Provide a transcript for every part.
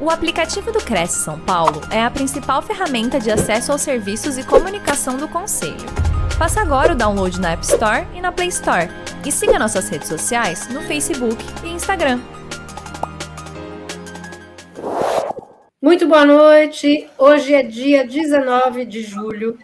O aplicativo do Cresce São Paulo é a principal ferramenta de acesso aos serviços e comunicação do Conselho. Faça agora o download na App Store e na Play Store. E siga nossas redes sociais no Facebook e Instagram. Muito boa noite. Hoje é dia 19 de julho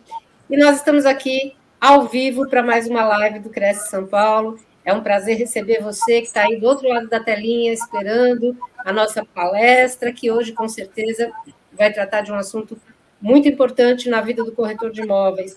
e nós estamos aqui ao vivo para mais uma live do Cresce São Paulo. É um prazer receber você que está aí do outro lado da telinha esperando a nossa palestra, que hoje, com certeza, vai tratar de um assunto muito importante na vida do corretor de imóveis.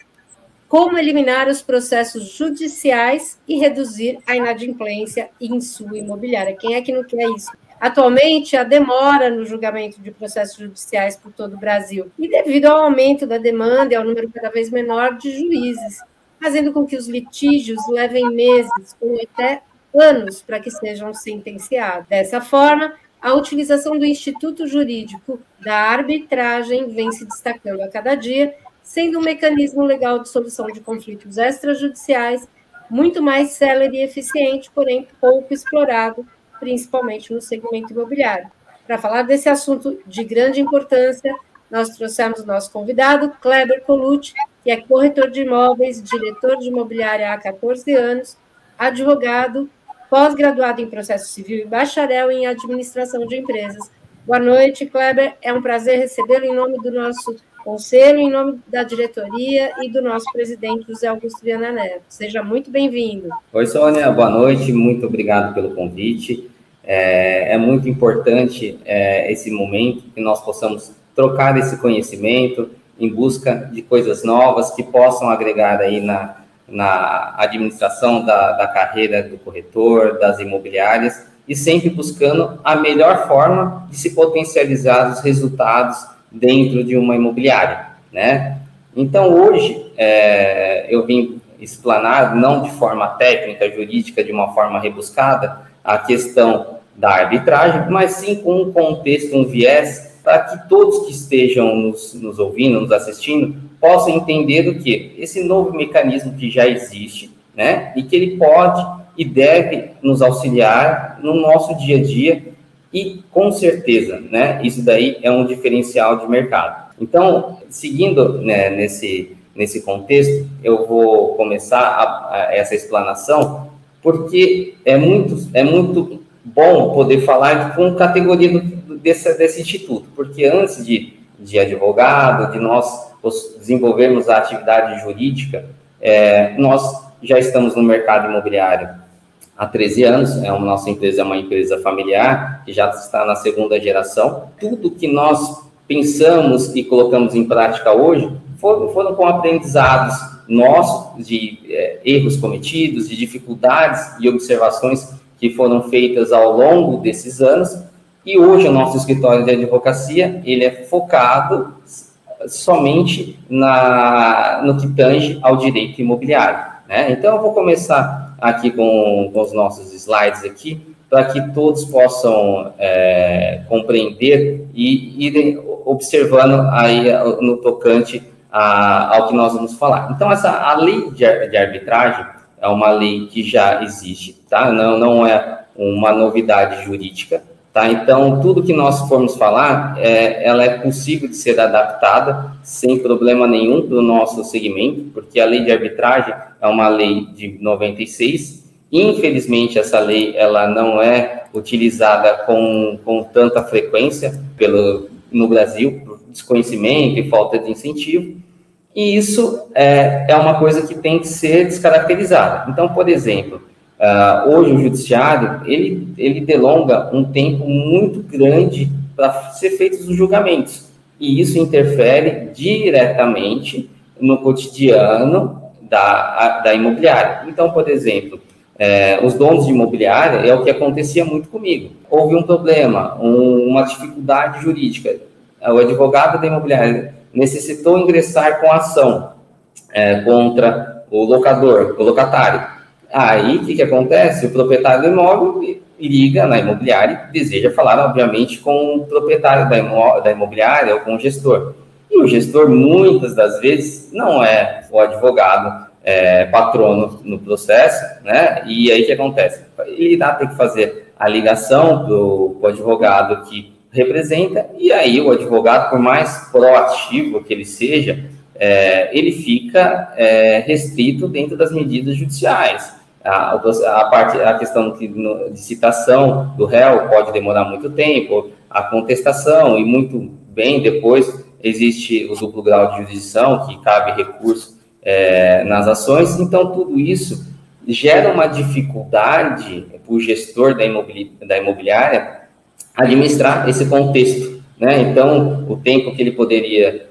Como eliminar os processos judiciais e reduzir a inadimplência em sua imobiliária. Quem é que não quer isso? Atualmente, a demora no julgamento de processos judiciais por todo o Brasil, e devido ao aumento da demanda e ao número cada vez menor de juízes, fazendo com que os litígios levem meses ou até anos para que sejam sentenciados. Dessa forma, a utilização do instituto jurídico da arbitragem vem se destacando a cada dia, sendo um mecanismo legal de solução de conflitos extrajudiciais muito mais célere e eficiente, porém pouco explorado, principalmente no segmento imobiliário. Para falar desse assunto de grande importância, nós trouxemos nosso convidado, Kleber Colucci, que é corretor de imóveis, diretor de imobiliária há 14 anos, advogado, pós-graduado em processo civil e bacharel em administração de empresas. Boa noite, Kleber. É um prazer recebê-lo em nome do nosso conselho, em nome da diretoria e do nosso presidente José Augusto Viana Neto. Seja muito bem-vindo. Oi, Sônia. Boa noite. Muito obrigado pelo convite. É, é muito importante é, esse momento que nós possamos trocar esse conhecimento em busca de coisas novas que possam agregar aí na, na administração da, da carreira do corretor, das imobiliárias, e sempre buscando a melhor forma de se potencializar os resultados dentro de uma imobiliária, né? Então, hoje, é, eu vim explanar, não de forma técnica, jurídica, de uma forma rebuscada, a questão da arbitragem, mas sim com um contexto, um viés para que todos que estejam nos, nos ouvindo, nos assistindo, possam entender o que esse novo mecanismo que já existe, né, e que ele pode e deve nos auxiliar no nosso dia a dia. E com certeza, né, isso daí é um diferencial de mercado. Então, seguindo né, nesse nesse contexto, eu vou começar a, a essa explanação porque é muito é muito bom poder falar com categoria do, desse, desse instituto, porque antes de, de advogado, de nós desenvolvermos a atividade jurídica, é, nós já estamos no mercado imobiliário há 13 anos, é uma, nossa empresa é uma empresa familiar, que já está na segunda geração. Tudo que nós pensamos e colocamos em prática hoje foram, foram com aprendizados nossos de é, erros cometidos, de dificuldades e observações que foram feitas ao longo desses anos e hoje o nosso escritório de advocacia, ele é focado somente na, no que tange ao direito imobiliário. Né? Então, eu vou começar aqui com, com os nossos slides aqui, para que todos possam é, compreender e irem observando aí no tocante a, ao que nós vamos falar. Então, essa, a lei de, de arbitragem é uma lei que já existe, tá? Não, não é uma novidade jurídica, Tá? Então, tudo que nós formos falar, é, ela é possível de ser adaptada sem problema nenhum do nosso segmento, porque a lei de arbitragem é uma lei de 96. Infelizmente, essa lei ela não é utilizada com, com tanta frequência pelo, no Brasil, por desconhecimento e falta de incentivo. E isso é, é uma coisa que tem que ser descaracterizada. Então, por exemplo, Uh, hoje o judiciário ele, ele delonga um tempo muito grande para ser feitos os julgamentos e isso interfere diretamente no cotidiano da, da imobiliária. Então, por exemplo, é, os donos de imobiliária é o que acontecia muito comigo. Houve um problema, um, uma dificuldade jurídica. O advogado da imobiliária necessitou ingressar com ação é, contra o locador, o locatário Aí, o que, que acontece? O proprietário do imóvel liga na imobiliária e deseja falar, obviamente, com o proprietário da, imó da imobiliária ou com o gestor. E o gestor, muitas das vezes, não é o advogado é, patrono no processo, né? E aí o que acontece? Ele dá ter que fazer a ligação para o advogado que representa, e aí o advogado, por mais proativo que ele seja, é, ele fica é, restrito dentro das medidas judiciais. A, a, parte, a questão de, de citação do réu pode demorar muito tempo, a contestação, e muito bem depois existe o duplo grau de jurisdição, que cabe recurso é, nas ações, então tudo isso gera uma dificuldade para o gestor da, imobili da imobiliária administrar esse contexto. Né? Então, o tempo que ele poderia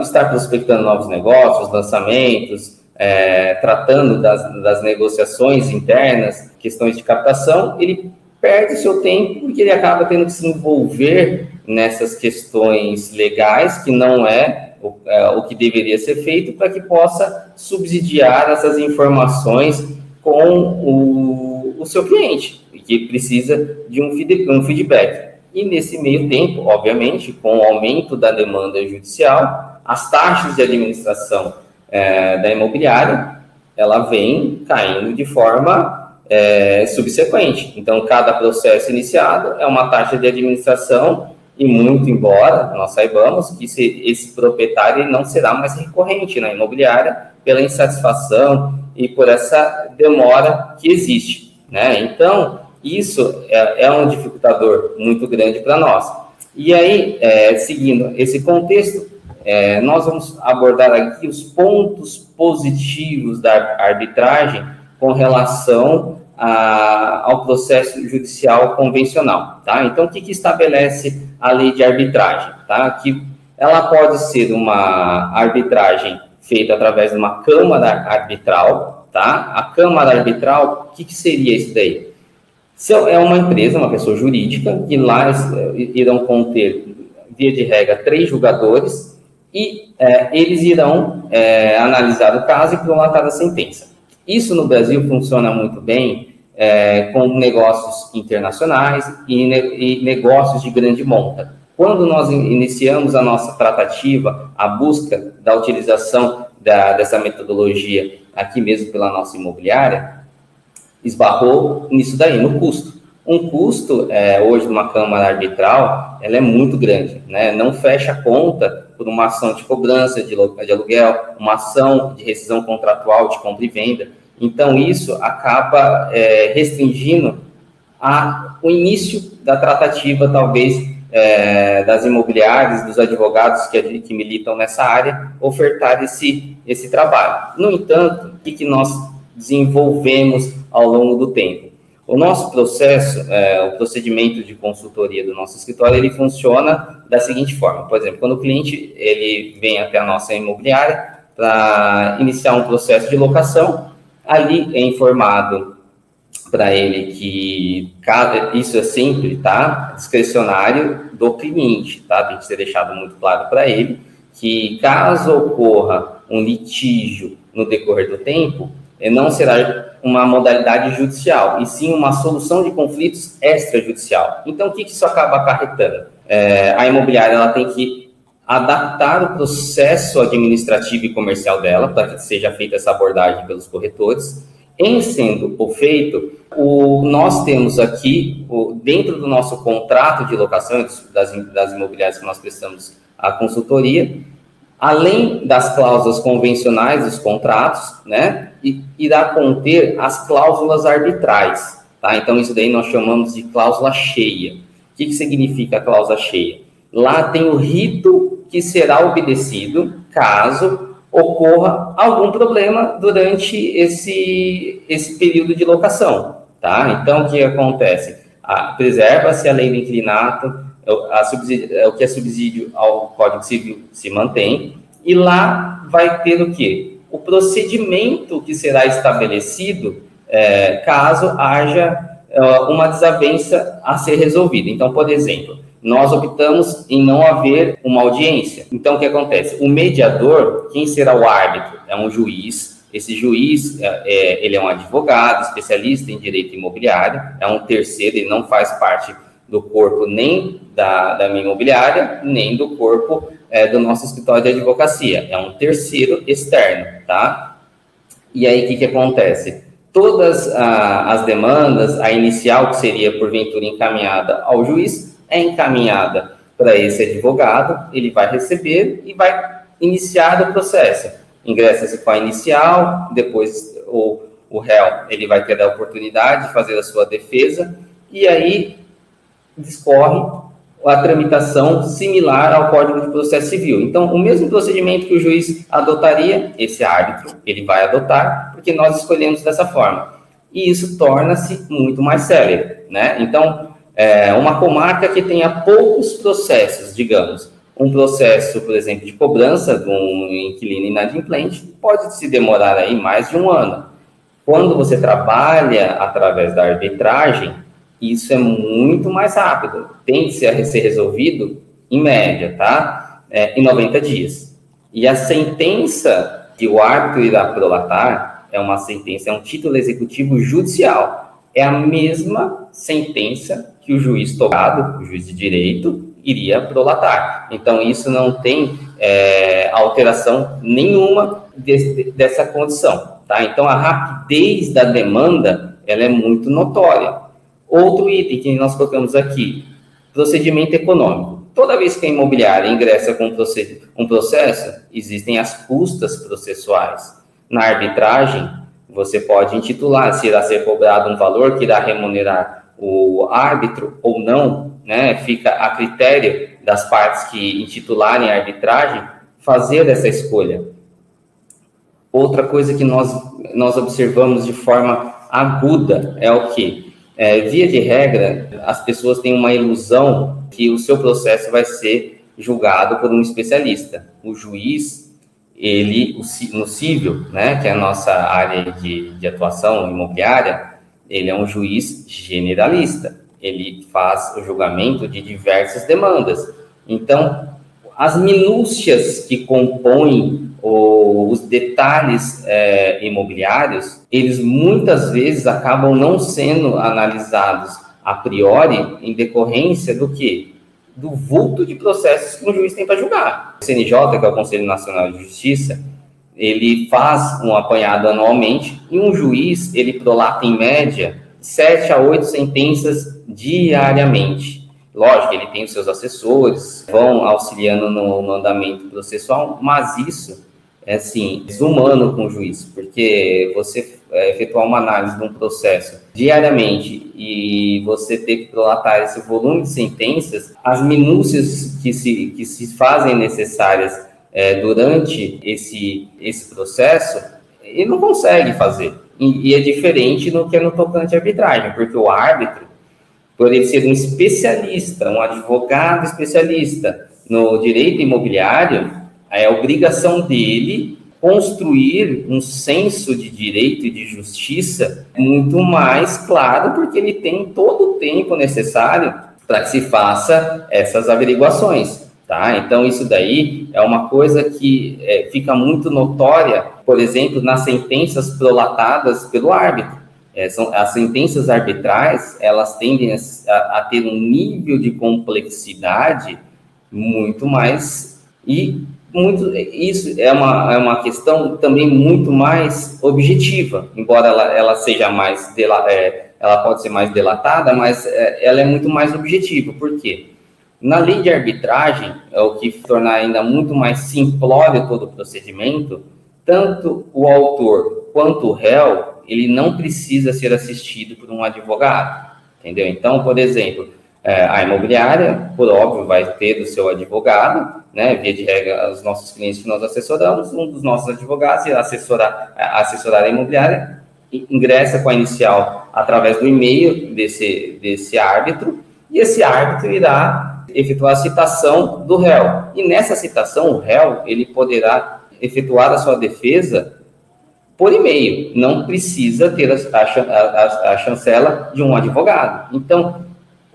estar prospectando novos negócios, lançamentos, é, tratando das, das negociações internas, questões de captação, ele perde seu tempo porque ele acaba tendo que se envolver nessas questões legais, que não é o, é, o que deveria ser feito, para que possa subsidiar essas informações com o, o seu cliente, que precisa de um, um feedback. E nesse meio tempo, obviamente, com o aumento da demanda judicial, as taxas de administração é, da imobiliária, ela vem caindo de forma é, subsequente. Então, cada processo iniciado é uma taxa de administração e muito embora nós saibamos que esse, esse proprietário não será mais recorrente na imobiliária pela insatisfação e por essa demora que existe, né? Então, isso é, é um dificultador muito grande para nós. E aí, é, seguindo esse contexto, é, nós vamos abordar aqui os pontos positivos da arbitragem com relação a, ao processo judicial convencional, tá? Então, o que, que estabelece a lei de arbitragem, tá? Que ela pode ser uma arbitragem feita através de uma câmara arbitral, tá? A câmara arbitral, o que, que seria isso daí? É uma empresa, uma pessoa jurídica, que lá irão conter, via de regra, três julgadores, e é, eles irão é, analisar o caso e prolatar a sentença. Isso no Brasil funciona muito bem é, com negócios internacionais e, ne e, negócios de grande monta. Quando nós iniciamos a nossa tratativa, a busca da utilização da, dessa metodologia aqui mesmo pela nossa imobiliária, esbarrou nisso daí, no custo. Um custo, é, hoje, de uma câmara arbitral, ela é muito grande, né? Não fecha a conta por uma ação de cobrança de, aluguel, uma ação de rescisão contratual de compra e venda. Então, isso acaba é, restringindo a, o início da tratativa, talvez, é, das imobiliárias, dos advogados que, que militam nessa área, ofertar esse, esse trabalho. No entanto, o que, que nós desenvolvemos ao longo do tempo? O nosso processo, é, o procedimento de consultoria do nosso escritório, ele funciona da seguinte forma. Por exemplo, quando o cliente ele vem até a nossa imobiliária para iniciar um processo de locação, ali é informado para ele que isso é sempre, tá? Discricionário do cliente, tá? Tem que ser deixado muito claro para ele que caso ocorra um litígio no decorrer do tempo, não será uma modalidade judicial, e sim uma solução de conflitos extrajudicial. Então, o que isso acaba acarretando? É, a imobiliária ela tem que adaptar o processo administrativo e comercial dela para que seja feita essa abordagem pelos corretores. Em sendo o feito, o, nós temos aqui, o, dentro do nosso contrato de locação das, das imobiliárias que nós prestamos a consultoria, além das cláusulas convencionais dos contratos, né, irá conter as cláusulas arbitrais, tá? Então, isso daí nós chamamos de cláusula cheia. O que, que significa cláusula cheia? Lá tem o rito que será obedecido caso ocorra algum problema durante esse, esse período de locação, tá? Então, o que acontece? Preserva-se a lei do inclinato, a subsídio, é, o que é subsídio ao Código Civil se mantém, e lá vai ter o quê? O procedimento que será estabelecido é, caso haja é, uma desavença a ser resolvida. Então, por exemplo, nós optamos em não haver uma audiência. Então, o que acontece? O mediador, quem será o árbitro? É um juiz. Esse juiz, é, é ele é um advogado, especialista em direito imobiliário, é um terceiro, ele não faz parte do corpo nem da, da minha imobiliária, nem do corpo é, do nosso escritório de advocacia. É um terceiro externo, tá? E aí, o que, que acontece? Todas a, as demandas, a inicial, que seria porventura encaminhada ao juiz, é encaminhada para esse advogado, ele vai receber e vai iniciar o processo. Ingressa-se com a inicial, depois o, o réu ele vai ter a oportunidade de fazer a sua defesa, e aí discorre a tramitação similar ao Código de Processo Civil. Então, o mesmo procedimento que o juiz adotaria, esse árbitro, ele vai adotar, porque nós escolhemos dessa forma. E isso torna-se muito mais célere, né? Então, é, uma comarca que tenha poucos processos, digamos, um processo, por exemplo, de cobrança de um inquilino inadimplente pode se demorar aí mais de um ano. Quando você trabalha através da arbitragem, isso é muito mais rápido. Tem que ser, resolvido em média, tá? É, em 90 dias. E a sentença que o árbitro irá prolatar é uma sentença, é um título executivo judicial. É a mesma sentença que o juiz tocado, o juiz de direito, iria prolatar. Então, isso não tem é, alteração nenhuma de, dessa condição. Tá? Então, a rapidez da demanda ela é muito notória. Outro item que nós colocamos aqui, procedimento econômico. Toda vez que a imobiliária ingressa com um processo, existem as custas processuais. Na arbitragem, você pode intitular se irá ser cobrado um valor que irá remunerar o árbitro ou não, né? Fica a critério das partes que intitularem a arbitragem fazer essa escolha. Outra coisa que nós, nós observamos de forma aguda é o que? É, via de regra, as pessoas têm uma ilusão que o seu processo vai ser julgado por um especialista. O juiz, ele, no civil, né, que é a nossa área de, de atuação imobiliária, ele é um juiz generalista. Ele faz o julgamento de diversas demandas. Então, as minúcias que compõem os detalhes é, imobiliários, eles muitas vezes acabam não sendo analisados a priori em decorrência do que? Do vulto de processos que um juiz tem para julgar. O CNJ, que é o Conselho Nacional de Justiça, ele faz um apanhado anualmente e um juiz, ele prolata em média sete a oito sentenças diariamente. Lógico, ele tem os seus assessores, vão auxiliando no, no andamento processual, mas isso é, assim, desumano com o juiz, porque você é, efetuar uma análise de um processo diariamente e você ter que prolatar esse volume de sentenças, as minúcias que se, que se fazem necessárias é, durante esse, esse processo, ele não consegue fazer. E, e é diferente no que é no tocante à arbitragem, porque o árbitro, por ele ser um especialista, um advogado especialista no direito imobiliário, é obrigação dele construir um senso de direito e de justiça muito mais claro, porque ele tem todo o tempo necessário para que se faça essas averiguações. Tá? Então, isso daí é uma coisa que é, fica muito notória, por exemplo, nas sentenças prolatadas pelo árbitro. É, são, as sentenças arbitrais, elas tendem a, a, ter um nível de complexidade muito mais e muito isso é uma, é uma questão também muito mais objetiva, embora ela, ela seja mais dela, é, ela pode ser mais delatada, mas é, ela é muito mais objetiva. Por quê? Na lei de arbitragem, é o que torna ainda muito mais simplório todo o procedimento, tanto o autor quanto o réu, ele não precisa ser assistido por um advogado, entendeu? Então, por exemplo, é, a imobiliária, por óbvio, vai ter o seu advogado, né? Via de regra, os nossos clientes que nós assessoramos, um dos nossos advogados irá assessorar, assessorar a imobiliária, ingressa com a inicial através do e-mail desse, desse árbitro, e esse árbitro irá efetuar a citação do réu. E nessa citação, o réu ele poderá efetuar a sua defesa por e-mail, não precisa ter a, a, a, chancela de um advogado. Então,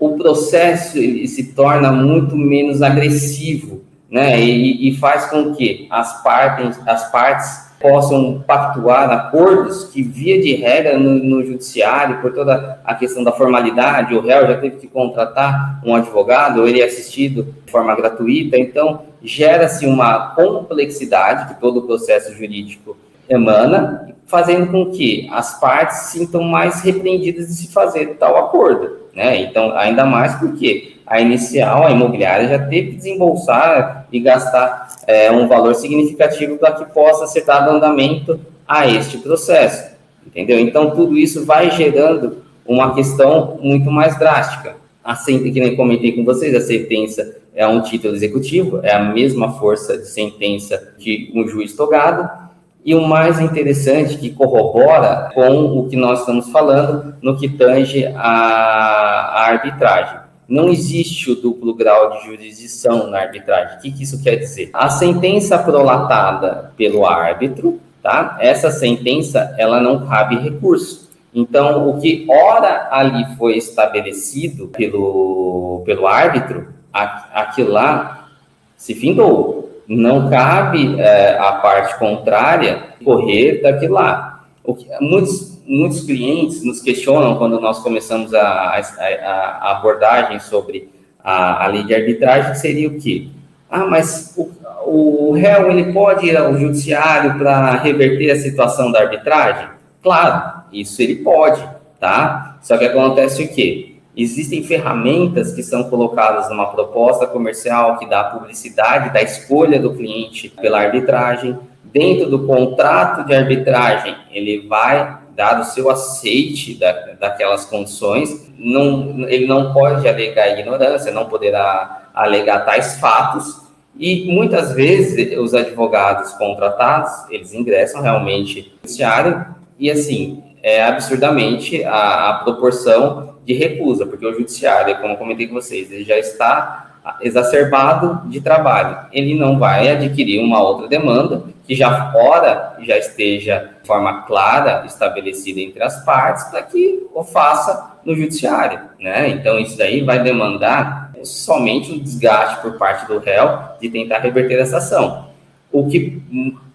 o processo ele se torna muito menos agressivo, né? E, e faz com que as partes, as partes possam pactuar acordos que, via de regra, no, no, judiciário, por toda a questão da formalidade, o réu já teve que contratar um advogado, ou ele é assistido de forma gratuita, então gera-se uma complexidade que todo o processo jurídico emana, fazendo com que as partes se sintam mais repreendidas de se fazer tal acordo, né? Então, ainda mais porque a inicial, a imobiliária já teve que desembolsar e gastar é, um valor significativo para que possa ser dado andamento a este processo, entendeu? Então, tudo isso vai gerando uma questão muito mais drástica. A sentença, que nem comentei com vocês, a sentença é um título executivo, é a mesma força de sentença que um juiz togado, e o mais interessante, que corrobora com o que nós estamos falando no que tange a arbitragem. Não existe o duplo grau de jurisdição na arbitragem. O que, que isso quer dizer? A sentença prolatada pelo árbitro, tá? Essa sentença, ela não cabe recurso. Então, o que ora ali foi estabelecido pelo, pelo árbitro, aquilo lá se findou não cabe é, a parte contrária correr daquilo lá. O que, muitos, muitos clientes nos questionam quando nós começamos a, a, a abordagem sobre a, a, lei de arbitragem, seria o quê? Ah, mas o, o réu ele pode ir ao judiciário para reverter a situação da arbitragem? Claro, isso ele pode, tá? Só que acontece o quê? Existem ferramentas que são colocadas numa proposta comercial que dá publicidade da escolha do cliente pela arbitragem. Dentro do contrato de arbitragem, ele vai dar o seu aceite da, daquelas condições. Não, ele não pode alegar ignorância, não poderá alegar tais fatos. E muitas vezes os advogados contratados, eles ingressam realmente no judiciário e assim, é absurdamente a, a proporção de recusa, porque o judiciário, como comentei com vocês, ele já está exacerbado de trabalho. Ele não vai adquirir uma outra demanda que já fora já esteja de forma clara estabelecida entre as partes para que o faça no judiciário, né? Então isso daí vai demandar somente o desgaste por parte do réu de tentar reverter essa ação. O que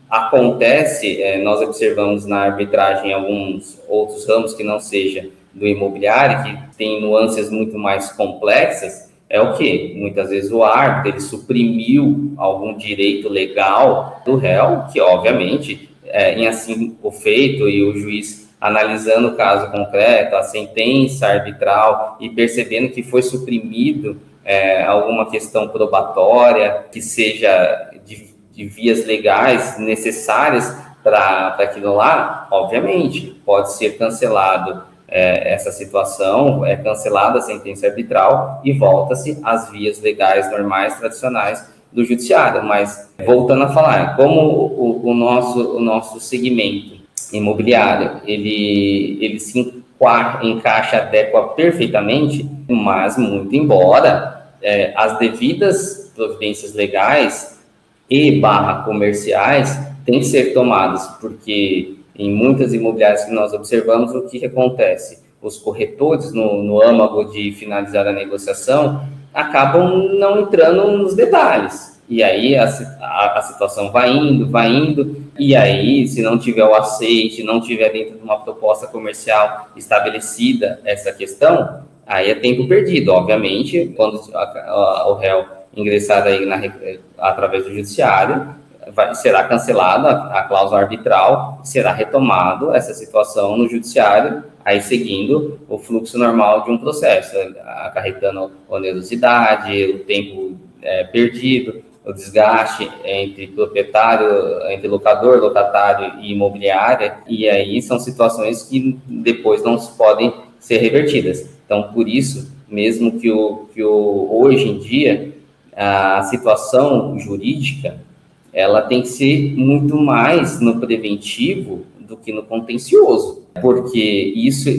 acontece, é, nós observamos na arbitragem alguns outros ramos que não seja do imobiliário, que tem nuances muito mais complexas, é o que? Muitas vezes o árbitro ele suprimiu algum direito legal do réu, que obviamente, é, em assim o feito e o juiz analisando o caso concreto, a sentença arbitral e percebendo que foi suprimido é, alguma questão probatória que seja de, de vias legais necessárias para aquilo lá, obviamente, pode ser cancelado é, essa situação, é cancelada a sentença arbitral e volta-se às vias legais normais, tradicionais do judiciário. Mas, voltando a falar, como o, o nosso, o nosso segmento imobiliário, ele, ele se encaixa, adequa perfeitamente, mas muito embora é, as devidas providências legais e barra comerciais têm que ser tomadas, porque em muitas imobiliárias que nós observamos, o que, que acontece? Os corretores, no, no âmago de finalizar a negociação, acabam não entrando nos detalhes. E aí a, a, a, situação vai indo, vai indo, e aí, se não tiver o aceite, não tiver dentro de uma proposta comercial estabelecida essa questão, aí é tempo perdido. Obviamente, quando a, o réu ingressar aí na, através do judiciário, vai, será cancelada a, cláusula arbitral, será retomado essa situação no judiciário, aí seguindo o fluxo normal de um processo, acarretando onerosidade, o tempo é, perdido, o desgaste entre proprietário, entre locador, locatário e imobiliária, e aí são situações que depois não podem ser revertidas. Então, por isso, mesmo que, o, que o, hoje em dia a situação jurídica ela tem que ser muito mais no preventivo do que no contencioso, porque isso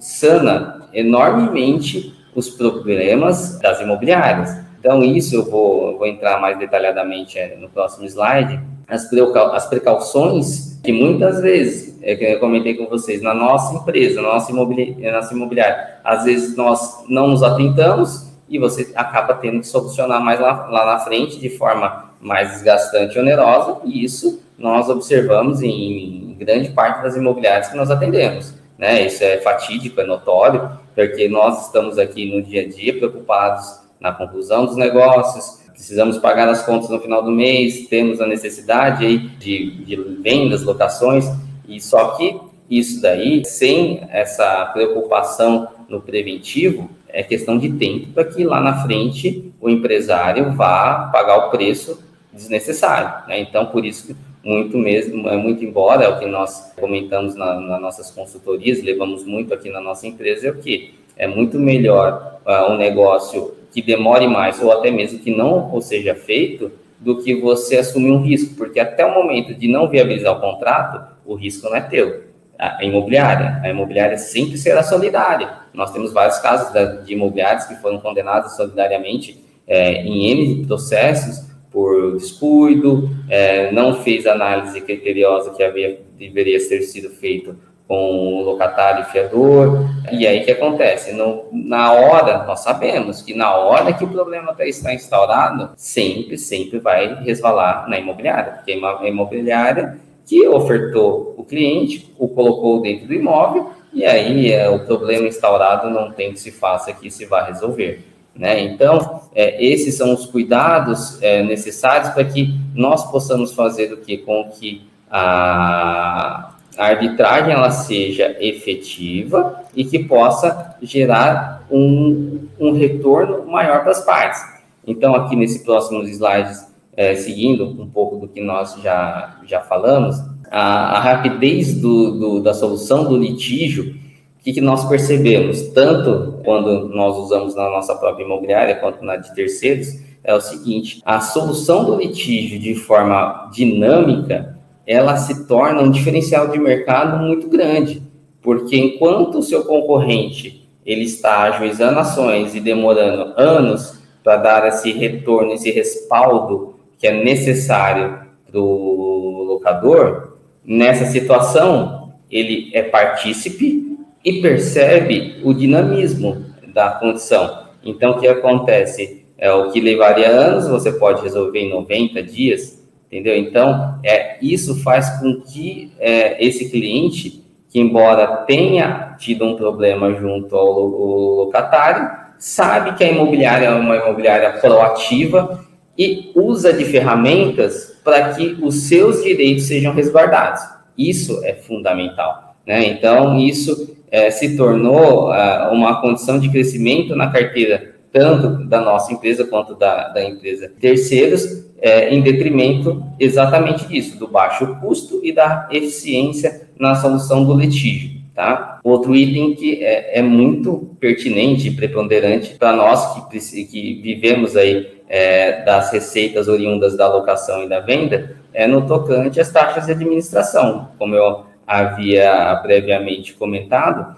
sana enormemente os problemas das imobiliárias. Então, isso eu vou, vou entrar mais detalhadamente é, no próximo slide. As, as precauções que muitas vezes, é que eu comentei com vocês, na nossa empresa, na nossa, imobili nossa imobiliária, às vezes nós não nos atentamos e você acaba tendo que solucionar mais lá, lá na frente de forma mais desgastante e onerosa, e isso nós observamos em, grande parte das imobiliárias que nós atendemos. Né? Isso é fatídico, é notório, porque nós estamos aqui no dia a dia preocupados na conclusão dos negócios, precisamos pagar as contas no final do mês, temos a necessidade de, de vendas, locações, e só que isso daí, sem essa preocupação no preventivo, é questão de tempo para que lá na frente o empresário vá pagar o preço desnecessário. Né? Então, por isso, muito mesmo, é muito embora, é o que nós comentamos na, nas nossas consultorias, levamos muito aqui na nossa empresa, é o que é muito melhor uh, um negócio que demore mais ou até mesmo que não seja feito do que você assumir um risco, porque até o momento de não viabilizar o contrato, o risco não é teu. A imobiliária, a imobiliária sempre será solidária. Nós temos vários casos de imobiliários que foram condenados solidariamente é, em N processos por descuido, é, não fez análise criteriosa que havia, deveria ter sido feito com o locatário e fiador. E aí que acontece? No, na hora, nós sabemos que na hora que o problema está instaurado, sempre, sempre vai resvalar na imobiliária, porque a imobiliária que ofertou o cliente, o colocou dentro do imóvel, e aí é, o problema instaurado não tem que se faça que se vá resolver. Né? Então, é, esses são os cuidados é, necessários para que nós possamos fazer o que com que a, arbitragem ela seja efetiva e que possa gerar um, um retorno maior para as partes. Então, aqui nesse próximos slides, é, seguindo um pouco do que nós já, já falamos, a, a rapidez do, do, da solução do litígio o que, que nós percebemos, tanto quando nós usamos na nossa própria imobiliária quanto na de terceiros, é o seguinte: a solução do litígio de forma dinâmica, ela se torna um diferencial de mercado muito grande, porque enquanto o seu concorrente ele está ajuizando ações e demorando anos para dar esse retorno, esse respaldo que é necessário para o locador, nessa situação ele é partícipe e percebe o dinamismo da condição. Então, o que acontece? É o que levaria anos, você pode resolver em 90 dias, entendeu? Então, é, isso faz com que é, esse cliente, que embora tenha tido um problema junto ao, ao locatário, sabe que a imobiliária é uma imobiliária proativa e usa de ferramentas para que os seus direitos sejam resguardados. Isso é fundamental. Né? Então, isso é, se tornou uh, uma condição de crescimento na carteira, tanto da nossa empresa quanto da, da empresa terceiros, é, em detrimento exatamente disso, do baixo custo e da eficiência na solução do litígio. Tá? Outro item que é, é muito pertinente e preponderante para nós que, que vivemos aí é, das receitas oriundas da locação e da venda é no tocante às taxas de administração. Como eu havia previamente comentado,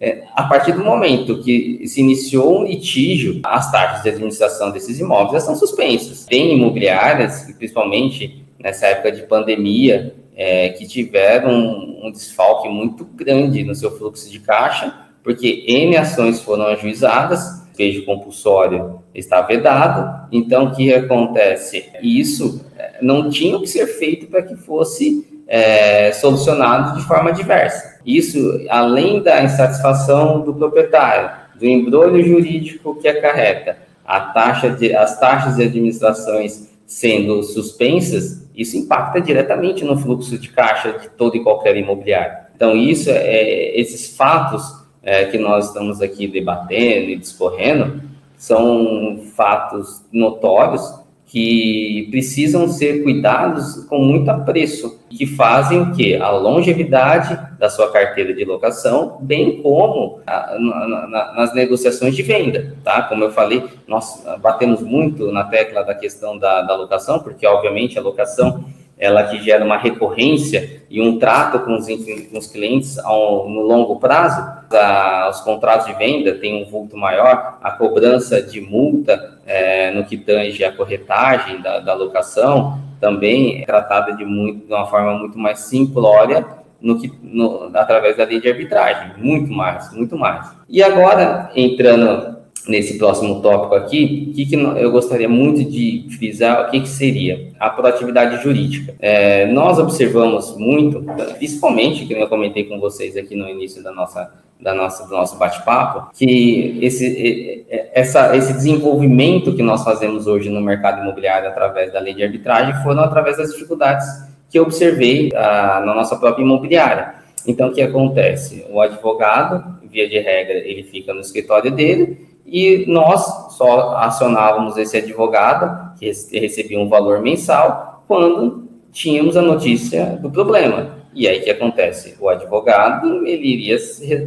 é, a partir do momento que se iniciou um litígio, as taxas de administração desses imóveis já são suspensas. Tem imobiliárias, principalmente nessa época de pandemia, é, que tiveram um, um desfalque muito grande no seu fluxo de caixa, porque N ações foram ajuizadas, despejo compulsório está vedado, então o que acontece? Isso é, não tinha que ser feito para que fosse é, solucionado de forma diversa. Isso, além da insatisfação do proprietário, do embrulho jurídico que acarreta, a taxa de, as taxas de administrações sendo suspensas, isso impacta diretamente no fluxo de caixa de todo e qualquer imobiliário. Então, isso, é, esses fatos é, que nós estamos aqui debatendo e discorrendo, são fatos notórios que precisam ser cuidados com muito apreço, que fazem o? A longevidade da sua carteira de locação, bem como a, na, na, nas negociações de venda, tá? Como eu falei, nós batemos muito na tecla da questão da, da locação, porque obviamente a locação ela que gera uma recorrência e um trato com os, com os clientes ao, no longo prazo, a, os contratos de venda têm um vulto maior, a cobrança de multa é, no que tange a corretagem da, da locação também é tratada de, muito, de uma forma muito mais simplória no que, no, através da lei de arbitragem, muito mais, muito mais. E agora, entrando nesse próximo tópico aqui, que, que eu gostaria muito de frisar, o que, que seria a proatividade jurídica. É, nós observamos muito, principalmente, que eu comentei com vocês aqui no início da nossa, da nossa, do nosso bate-papo, que esse, essa, esse desenvolvimento que nós fazemos hoje no mercado imobiliário através da lei de arbitragem foram através das dificuldades que eu observei ah, na nossa própria imobiliária. Então, o que acontece? O advogado via de regra, ele fica no escritório dele e nós só acionávamos esse advogado, que recebia um valor mensal, quando tínhamos a notícia do problema. E aí que acontece? O advogado ele iria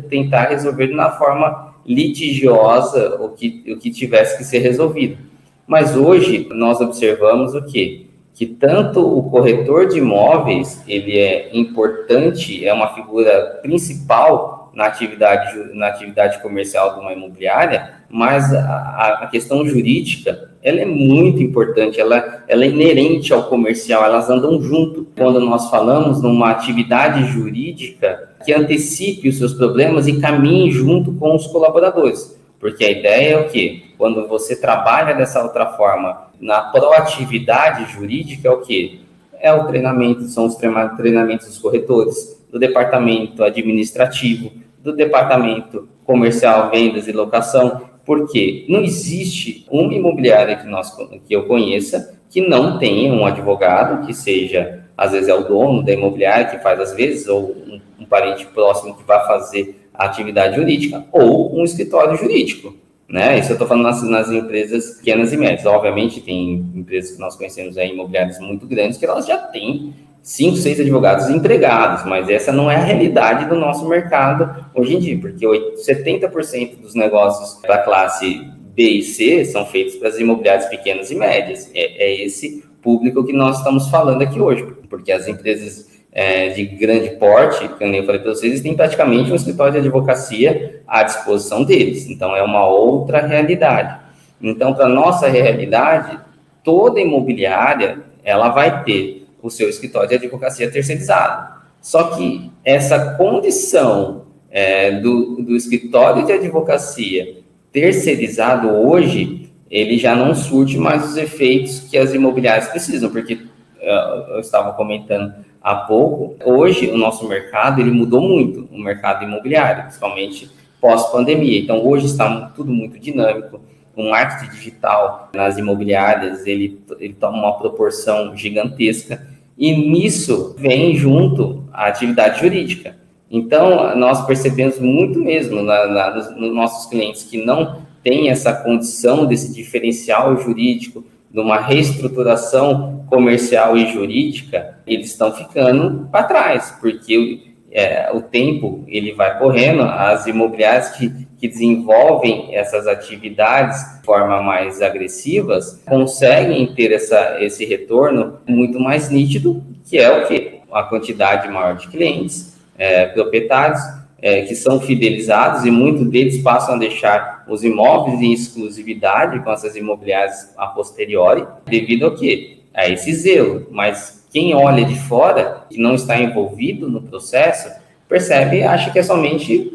tentar resolver uma forma litigiosa o que, o que tivesse que ser resolvido. Mas hoje nós observamos o quê? Que tanto o corretor de imóveis ele é importante, é uma figura principal na atividade, na atividade comercial de uma imobiliária, mas a, a, questão jurídica, ela é muito importante, ela, ela é inerente ao comercial, elas andam junto. Quando nós falamos numa atividade jurídica que antecipe os seus problemas e caminhe junto com os colaboradores. Porque a ideia é o quê? Quando você trabalha dessa outra forma, na proatividade jurídica, é o quê? É o treinamento, são os treinamentos dos corretores, do departamento administrativo, do departamento comercial, vendas e locação, porque não existe uma imobiliária que, nós, que eu conheça que não tenha um advogado, que seja, às vezes é o dono da imobiliária que faz às vezes, ou um, um parente próximo que vai fazer a atividade jurídica, ou um escritório jurídico. Né? Isso eu estou falando nas, nas, empresas pequenas e médias. Obviamente, tem empresas que nós conhecemos aí, imobiliárias muito grandes, que elas já têm cinco, seis advogados empregados, mas essa não é a realidade do nosso mercado hoje em dia, porque 70% dos negócios da classe B e C são feitos para as imobiliárias pequenas e médias. É, é esse público que nós estamos falando aqui hoje, porque as empresas é, de grande porte, que eu falei para vocês, têm praticamente um escritório de advocacia à disposição deles. Então, é uma outra realidade. Então, para nossa realidade, toda imobiliária ela vai ter o seu escritório de advocacia terceirizado. Só que essa condição é, do, do escritório de advocacia terceirizado hoje, ele já não surte mais os efeitos que as imobiliárias precisam, porque uh, eu estava comentando há pouco, hoje o nosso mercado ele mudou muito, o mercado imobiliário, principalmente pós-pandemia. Então hoje está tudo muito dinâmico, o marketing digital nas imobiliárias ele, ele toma uma proporção gigantesca e nisso vem junto a atividade jurídica. Então, nós percebemos muito mesmo na, na, nos, nos nossos clientes que não têm essa condição desse diferencial jurídico, de uma reestruturação comercial e jurídica, eles estão ficando para trás, porque é, o tempo ele vai correndo, as imobiliárias que, que desenvolvem essas atividades de forma mais agressivas conseguem ter essa, esse retorno muito mais nítido, que é o que? A quantidade maior de clientes, é, proprietários, é, que são fidelizados e muitos deles passam a deixar os imóveis em exclusividade com essas imobiliárias a posteriori, devido ao quê? A esse zelo, mas quem olha de fora, e não está envolvido no processo, percebe, acha que é somente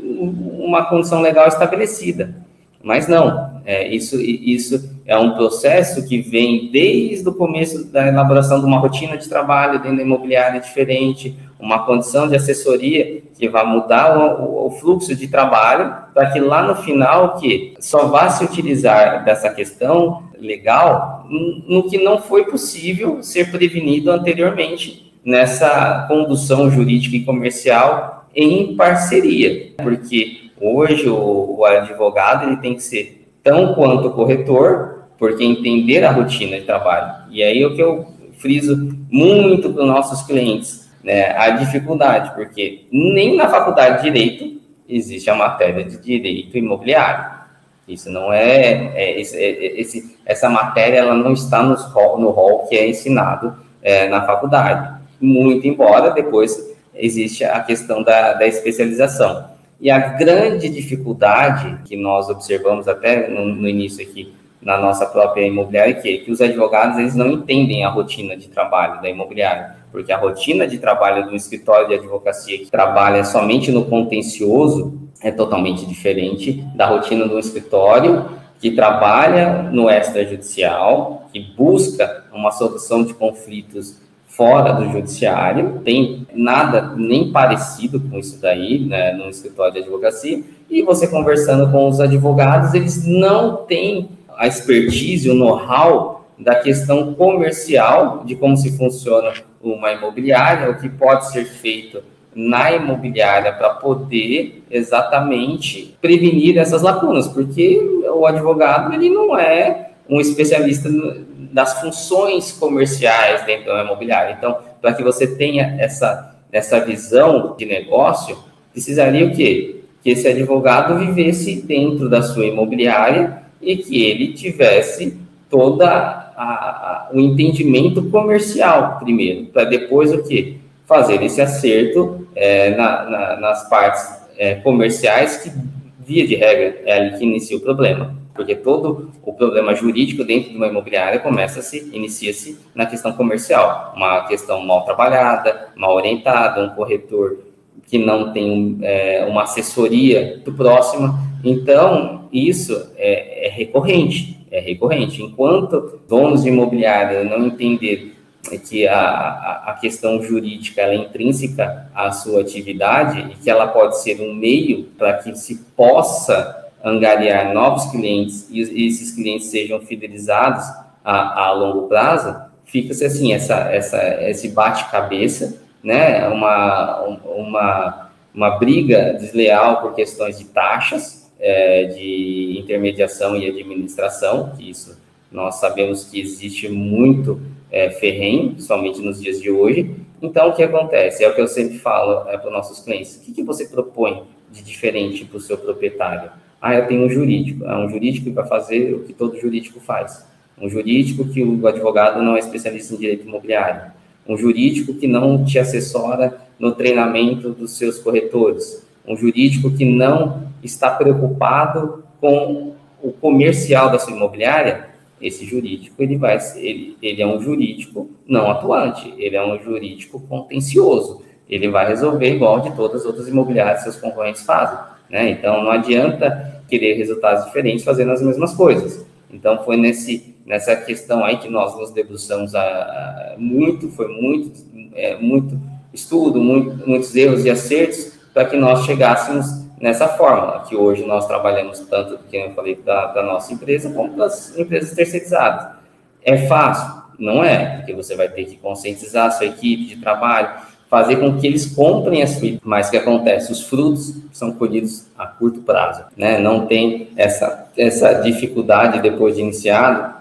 uma condição legal estabelecida. Mas não, é, isso, isso é um processo que vem desde o começo da elaboração de uma rotina de trabalho dentro da imobiliária diferente, uma condição de assessoria que vai mudar o, o fluxo de trabalho para que lá no final que só vá se utilizar dessa questão legal no que não foi possível ser prevenido anteriormente nessa condução jurídica e comercial em parceria, porque hoje o, o advogado ele tem que ser tão quanto o corretor, porque entender a rotina de trabalho. E aí é o que eu friso muito para os nossos clientes né, a dificuldade, porque nem na faculdade de Direito existe a matéria de Direito Imobiliário. Isso não é, é, esse, é esse, essa matéria ela não está nos, no rol que é ensinado é, na faculdade. Muito embora depois existe a questão da, da especialização. E a grande dificuldade que nós observamos até no, no início aqui na nossa própria imobiliária é que, que os advogados eles não entendem a rotina de trabalho da imobiliária. Porque a rotina de trabalho do escritório de advocacia que trabalha somente no contencioso é totalmente diferente da rotina do escritório que trabalha no extrajudicial, que busca uma solução de conflitos fora do judiciário, tem nada nem parecido com isso daí, né, no escritório de advocacia, e você conversando com os advogados, eles não têm a expertise, o know-how da questão comercial, de como se funciona uma imobiliária, o que pode ser feito na imobiliária para poder exatamente prevenir essas lacunas, porque o advogado ele não é um especialista das funções comerciais dentro da imobiliária. Então, para que você tenha essa, essa visão de negócio, precisaria o quê? Que esse advogado vivesse dentro da sua imobiliária e que ele tivesse toda a, o entendimento comercial primeiro, para depois o quê? Fazer esse acerto é, na, na, nas partes é, comerciais que, via de regra, é ali que inicia o problema porque todo o problema jurídico dentro de uma imobiliária começa-se, inicia-se na questão comercial, uma questão mal trabalhada, mal orientada, um corretor que não tem é, uma assessoria do próximo. Então, isso é, é, recorrente, é recorrente. Enquanto donos de imobiliária não entenderem que a, a questão jurídica é intrínseca à sua atividade e que ela pode ser um meio para que se possa angariar novos clientes e esses clientes sejam fidelizados a, a longo prazo, fica-se assim, essa, essa, esse bate-cabeça, né, uma, uma, uma briga desleal por questões de taxas, é, de intermediação e administração, que isso nós sabemos que existe muito é, ferrenho, somente nos dias de hoje. Então, o que acontece? É o que eu sempre falo é, para os nossos clientes. O que, que você propõe de diferente para o seu proprietário? Ah, eu tenho um jurídico. É um jurídico vai fazer o que todo jurídico faz. Um jurídico que o advogado não é especialista em direito imobiliário. Um jurídico que não te assessora no treinamento dos seus corretores. Um jurídico que não está preocupado com o comercial da sua imobiliária. Esse jurídico, ele vai ele, ele é um jurídico não atuante, ele é um jurídico contencioso. Ele vai resolver igual de todas as outras imobiliárias seus concorrentes fazem né? Então, não adianta querer resultados diferentes fazendo as mesmas coisas. Então, foi nesse, nessa questão aí que nós nos debruçamos a, a muito, foi muito, é, muito estudo, muito, muitos erros e acertos para que nós chegássemos nessa fórmula, que hoje nós trabalhamos tanto, que eu falei, da, da nossa empresa, como das empresas terceirizadas. É fácil? Não é, porque você vai ter que conscientizar a sua equipe de trabalho, fazer com que eles comprem as frutas. Mas o que acontece? Os frutos são colhidos a curto prazo, né? Não tem essa, essa dificuldade depois de iniciado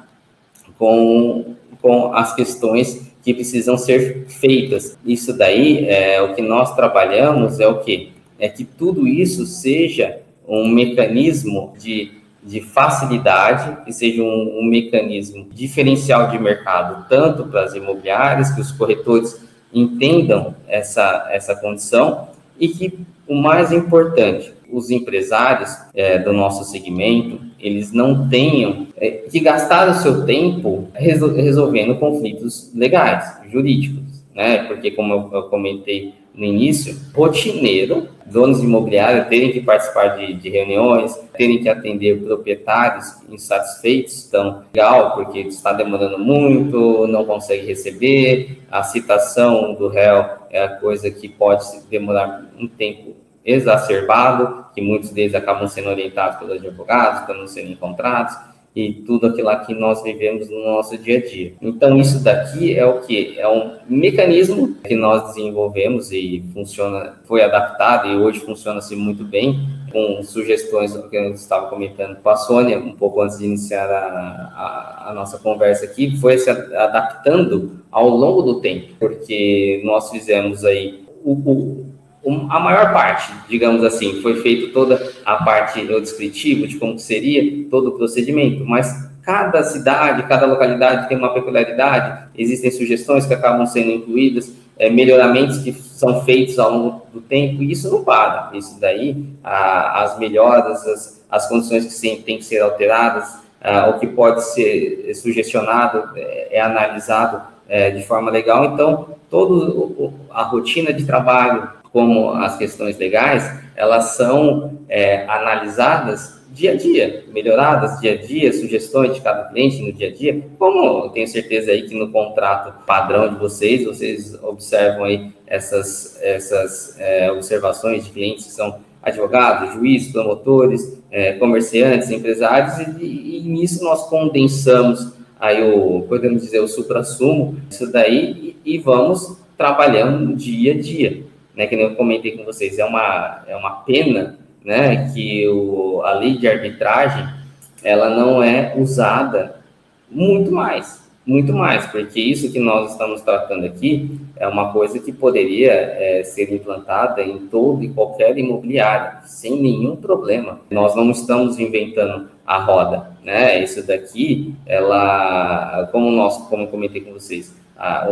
com, com as questões que precisam ser feitas. Isso daí é o que nós trabalhamos é o que é que tudo isso seja um mecanismo de, de facilidade, que seja um, um mecanismo diferencial de mercado, tanto para as imobiliárias, que os corretores entendam essa, essa condição e que o mais importante, os empresários é, do nosso segmento, eles não tenham é, que gastar o seu tempo resolvendo conflitos legais, jurídicos, né? Porque, como eu, eu comentei no início, rotineiro, donos de imobiliária terem que participar de, de, reuniões, terem que atender proprietários insatisfeitos, então, legal, porque está demorando muito, não consegue receber, a citação do réu é a coisa que pode demorar um tempo exacerbado, que muitos deles acabam sendo orientados pelos advogados, para não serem encontrados, e tudo aquilo que nós vivemos no nosso dia a dia. Então, isso daqui é o que? É um mecanismo que nós desenvolvemos e funciona, foi adaptado e hoje funciona-se muito bem, com sugestões que eu estava comentando com a Sônia, um pouco antes de iniciar a, a, a nossa conversa aqui, foi se adaptando ao longo do tempo, porque nós fizemos aí o, o a maior parte, digamos assim, foi feito toda a parte descritiva de como seria todo o procedimento, mas cada cidade, cada localidade tem uma peculiaridade, existem sugestões que acabam sendo incluídas, é, melhoramentos que são feitos ao longo do tempo, e isso não para. Isso daí, a, as melhoras, as, as condições que têm que ser alteradas, a, o que pode ser sugestionado é, é analisado é, de forma legal. Então, toda a rotina de trabalho, como as questões legais, elas são é, analisadas dia a dia, melhoradas dia a dia, sugestões de cada cliente no dia a dia, como eu tenho certeza aí que no contrato padrão de vocês, vocês observam aí essas, essas é, observações de clientes que são advogados, juízes, promotores, é, comerciantes, empresários, e, e, nisso nós condensamos aí o, podemos dizer, o supra-sumo, isso daí, e, e vamos trabalhando dia a dia né, que eu comentei com vocês, é uma, é uma pena né, que o, a lei de arbitragem ela não é usada muito mais, muito mais, porque isso que nós estamos tratando aqui é uma coisa que poderia é, ser implantada em todo e qualquer imobiliária, sem nenhum problema. Nós não estamos inventando a roda, né? Isso daqui, ela, como nós, como comentei com vocês,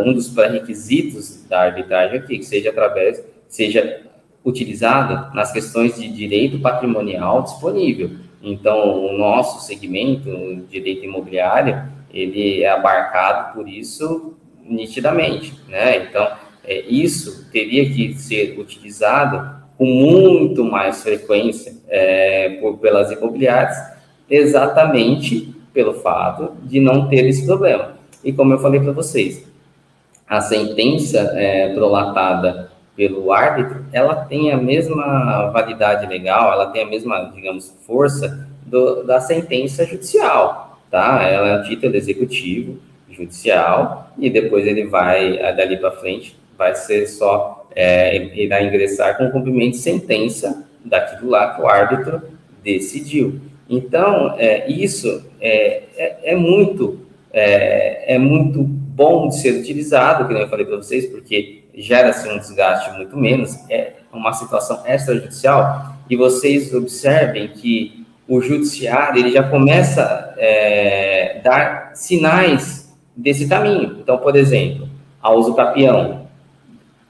um dos pré-requisitos da arbitragem aqui, que seja através, seja utilizado nas questões de direito patrimonial disponível. Então, o nosso segmento, o direito imobiliário, ele é abarcado por isso nitidamente, né? Então, é, isso teria que ser utilizado com muito mais frequência é, por, pelas imobiliárias, exatamente pelo fato de não ter esse problema. E como eu falei para vocês, a sentença é, prolatada pelo árbitro, ela tem a mesma validade legal, ela tem a mesma, digamos, força do, da sentença judicial, tá? Ela é um título executivo, judicial, e depois ele vai, dali para frente, vai ser só, é, irá ingressar com cumprimento de sentença daquilo lá que o árbitro decidiu. Então, é, isso é, é, é muito, é, é muito bom de ser utilizado, que eu falei para vocês, porque gera-se um desgaste muito menos, é uma situação extrajudicial, e vocês observem que o judiciário ele já começa a é, dar sinais desse caminho. Então, por exemplo, a uso capião,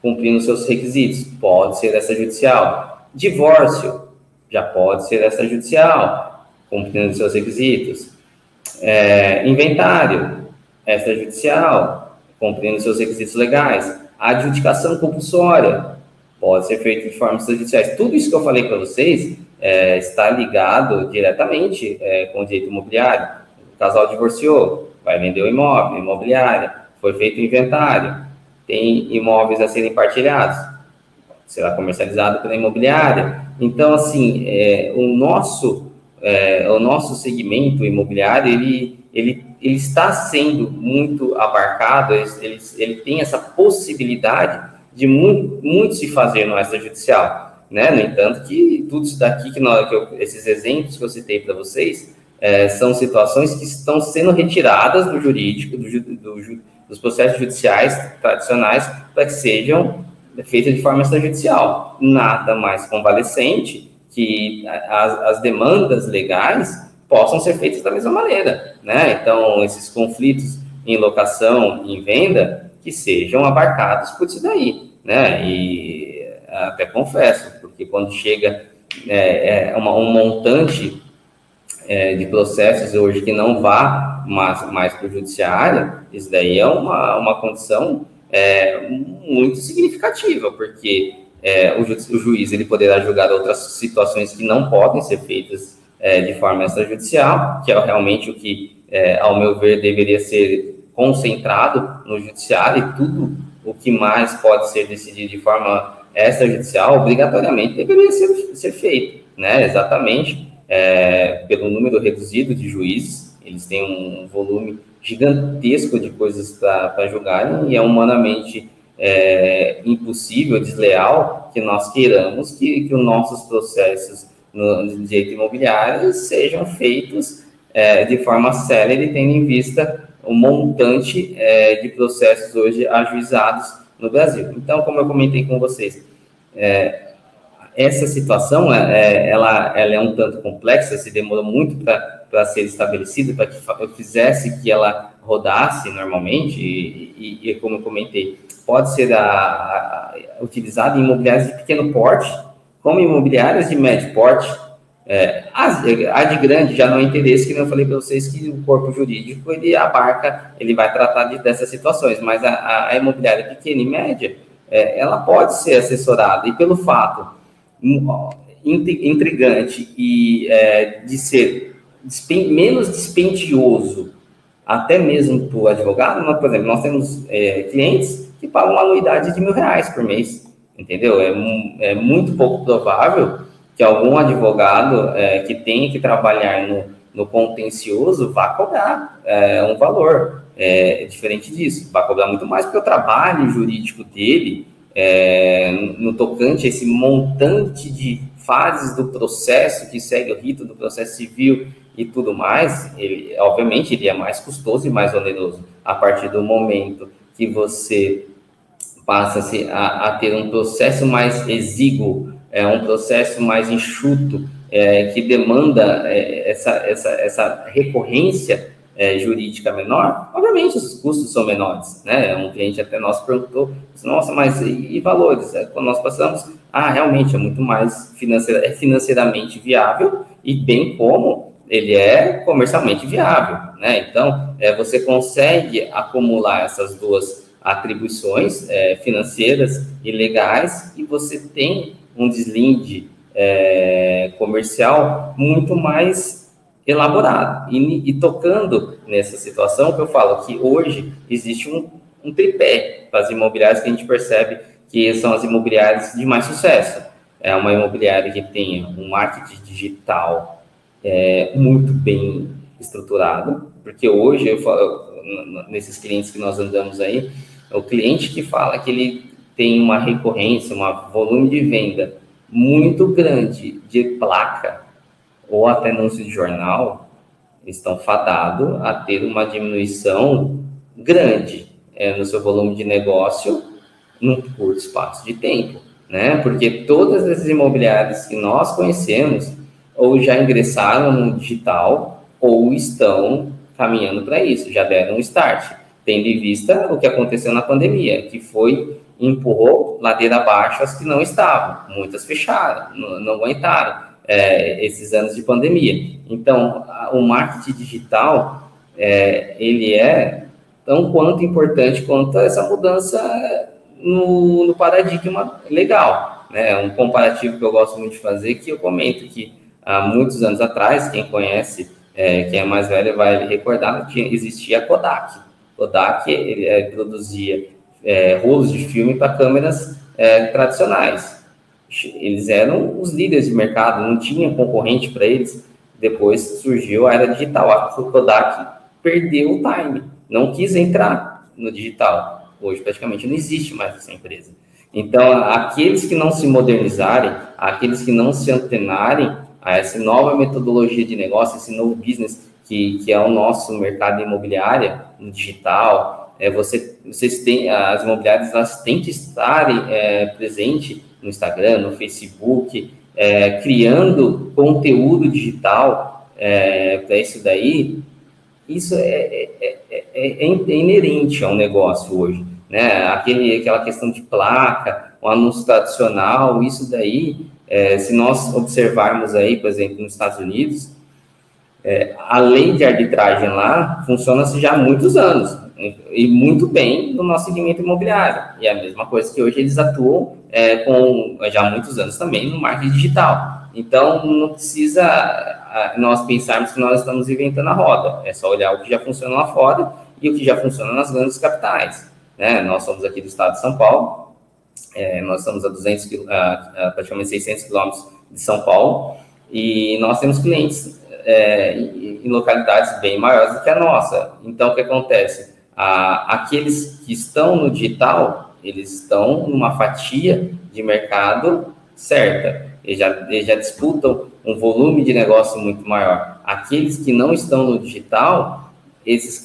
cumprindo seus requisitos, pode ser extrajudicial. Divórcio, já pode ser extrajudicial, cumprindo seus requisitos. É, inventário, extrajudicial, cumprindo seus requisitos legais. A adjudicação compulsória pode ser feita de formas extrajudiciais. Tudo isso que eu falei para vocês é, está ligado diretamente é, com o direito imobiliário. O casal divorciou, vai vender o imóvel, imobiliária, foi feito o inventário, tem imóveis a serem partilhados, será comercializado pela imobiliária. Então, assim, é, o nosso é, o nosso segmento imobiliário ele, ele, ele está sendo muito abarcado, ele, ele tem essa possibilidade de muito, muito se fazer no extrajudicial. Né? No entanto, que tudo isso daqui, que, nós, que eu, esses exemplos que eu citei para vocês, é, são situações que estão sendo retiradas do jurídico, do, do, dos processos judiciais tradicionais, para que sejam feitas de forma extrajudicial. Nada mais convalescente que as, as demandas legais possam ser feitas da mesma maneira, né? Então, esses conflitos em locação, em venda, que sejam abarcados por isso daí, né? E até confesso, porque quando chega é, é uma, um montante é, de processos hoje que não vá mais, mais para o judiciário, isso daí é uma, uma condição é, muito significativa, porque é, o, ju o, juiz ele poderá julgar outras situações que não podem ser feitas é, de forma extrajudicial, que é realmente o que, é, ao meu ver, deveria ser concentrado no judiciário e tudo o que mais pode ser decidido de forma extrajudicial, obrigatoriamente deveria ser, ser feito, né? Exatamente é, pelo número reduzido de juízes, eles têm um volume gigantesco de coisas para julgarem e é humanamente é, impossível, desleal, que nós queiramos que, que os nossos processos no, direito imobiliário sejam feitos é, de forma célere, tendo em vista o montante é, de processos hoje ajuizados no Brasil. Então, como eu comentei com vocês, é, essa situação é, é ela, ela é um tanto complexa, se demorou muito para ser estabelecida, para que eu fizesse que ela rodasse normalmente, e, e, e como eu comentei, pode ser a, a, utilizado em imobiliários de pequeno porte, como imobiliárias de médio porte. É, a, de grande já não é interesse, que eu falei para vocês que o corpo jurídico ele abarca, ele vai tratar de, dessas situações, mas a, a imobiliária pequena e média, é, ela pode ser assessorada, e pelo fato intrigante e é, de ser dispen menos dispendioso até mesmo para o advogado, por exemplo, nós temos é, clientes que pagam uma anuidade de mil reais por mês, entendeu? É, é muito pouco provável que algum advogado é, que tenha que trabalhar no, no contencioso vá cobrar é, um valor é, diferente disso, vai cobrar muito mais porque o trabalho jurídico dele é, no tocante a esse montante de fases do processo que segue o rito do processo civil e tudo mais, ele, obviamente, ele é mais custoso e mais oneroso a partir do momento que você passa a, a ter um processo mais exíguo, é um processo mais enxuto, é, que demanda é, essa, essa, essa recorrência é, jurídica menor, obviamente os custos são menores, né? Um cliente até nós perguntou, nossa, mas e, e valores? É, quando nós passamos, ah, realmente é muito mais financeira, é financeiramente viável e bem como ele é comercialmente viável, né? Então, é, você consegue acumular essas duas atribuições é, financeiras e legais e você tem um deslinde é, comercial muito mais elaborado. E, e, tocando nessa situação, que eu falo que hoje existe um, um tripé para as imobiliárias que a gente percebe que são as imobiliárias de mais sucesso. É uma imobiliária que tem um marketing digital é, muito bem estruturado, porque hoje eu falo, nesses clientes que nós andamos aí, o cliente que fala que ele tem uma recorrência, um volume de venda muito grande de placa ou até anúncio de jornal, estão fadados a ter uma diminuição grande é, no seu volume de negócio num curto espaço de tempo, né? Porque todas essas imobiliárias que nós conhecemos ou já ingressaram no digital ou estão caminhando para isso, já deram um start, tendo em vista o que aconteceu na pandemia, que foi empurrou ladeira abaixo as que não estavam, muitas fecharam, não, não aguentaram é, esses anos de pandemia. Então, o marketing digital, é, ele é tão quanto importante quanto essa mudança no, no paradigma legal. Né? Um comparativo que eu gosto muito de fazer, que eu comento que há muitos anos atrás, quem conhece, é, quem é mais velho vai recordar, que existia a Kodak. Kodak ele, é, produzia é, rolos de filme para câmeras é, tradicionais eles eram os líderes de mercado, não tinha concorrente para eles. Depois surgiu a era digital. A Kodak perdeu o time, não quis entrar no digital. Hoje praticamente não existe mais essa empresa. Então, aqueles que não se modernizarem, aqueles que não se antenarem a essa nova metodologia de negócio, esse novo business que, que é o nosso mercado imobiliário, digital, é, você, vocês têm, as imobiliárias elas têm que estar é, presente no Instagram, no Facebook, é, criando conteúdo digital é, para isso daí, isso é, é, é, inerente ao negócio hoje. Né? Aquele, aquela questão de placa, o anúncio tradicional, isso daí, se nós observarmos aí, por exemplo, nos Estados Unidos, a lei de arbitragem lá funciona-se já há muitos anos e muito bem no nosso segmento imobiliário. E é a mesma coisa que hoje eles atuam é, com já há muitos anos também no marketing digital. Então, não precisa nós pensarmos que nós estamos inventando a roda. É só olhar o que já funciona lá fora e o que já funciona nas grandes capitais. Né? Nós somos aqui do estado de São Paulo, é, nós estamos a 200, a, a praticamente 600 quilômetros de São Paulo, e nós temos clientes é, em, localidades bem maiores do que a nossa. Então, o que acontece? aqueles que estão no digital, eles estão numa fatia de mercado certa, eles já, eles já disputam um volume de negócio muito maior. Aqueles que não estão no digital, esses,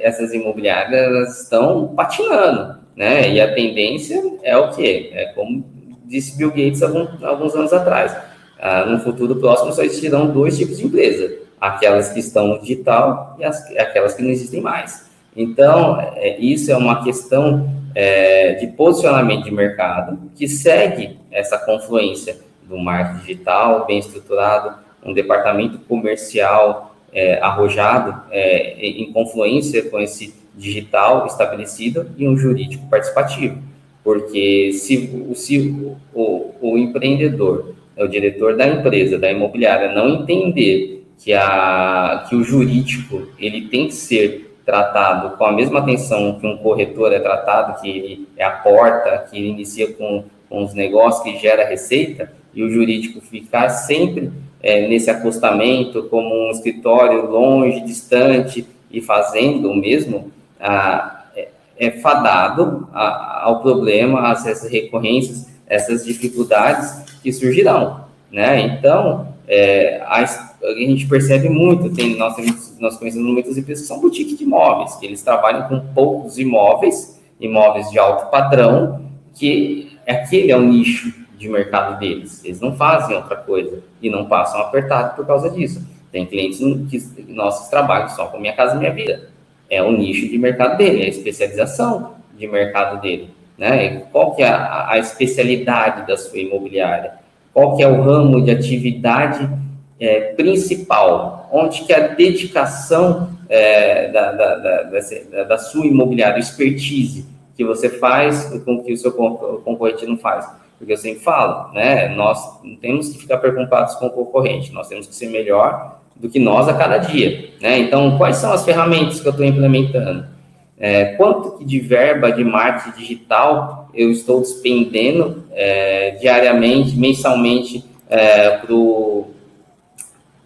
essas imobiliárias estão patinando, né? E a tendência é o quê? É como disse Bill Gates alguns anos atrás. Ah, no futuro próximo só existirão dois tipos de empresa: aquelas que estão no digital e as, aquelas que não existem mais. Então, é, isso é uma questão é, de posicionamento de mercado que segue essa confluência do marketing digital bem estruturado, um departamento comercial é, arrojado é, em confluência com esse digital estabelecido e um jurídico participativo. Porque se, se o, o empreendedor, o diretor da empresa, da imobiliária, não entender que, a, que o jurídico ele tem que ser tratado com a mesma atenção que um corretor é tratado, que ele é a porta, que ele inicia com, com os negócios, que gera receita, e o jurídico ficar sempre é, nesse acostamento, como um escritório longe, distante, e fazendo o mesmo, ah, é, é fadado a, ao problema, essas recorrências, essas dificuldades que surgirão, né? Então, é, a, a, gente percebe muito, tem, nós, nós conhecemos muitas empresas que são boutiques de imóveis, que eles trabalham com poucos imóveis, imóveis de alto padrão, que aquele é o nicho de mercado deles. Eles não fazem outra coisa e não passam apertado por causa disso. Tem clientes que nossos trabalham só com Minha Casa Minha Vida. É o nicho de mercado dele, é a especialização de mercado dele. Né? Qual que é a, a, especialidade da sua imobiliária? Qual que é o ramo de atividade é, principal? Onde que a dedicação é, da, da, da, da, sua imobiliária, expertise que você faz com que o seu concorrente não faz? Porque eu sempre falo, né? Nós não temos que ficar preocupados com o concorrente, nós temos que ser melhor do que nós a cada dia, né? Então, quais são as ferramentas que eu estou implementando? É, quanto de verba de marketing digital eu estou despendendo é, diariamente, mensalmente é, para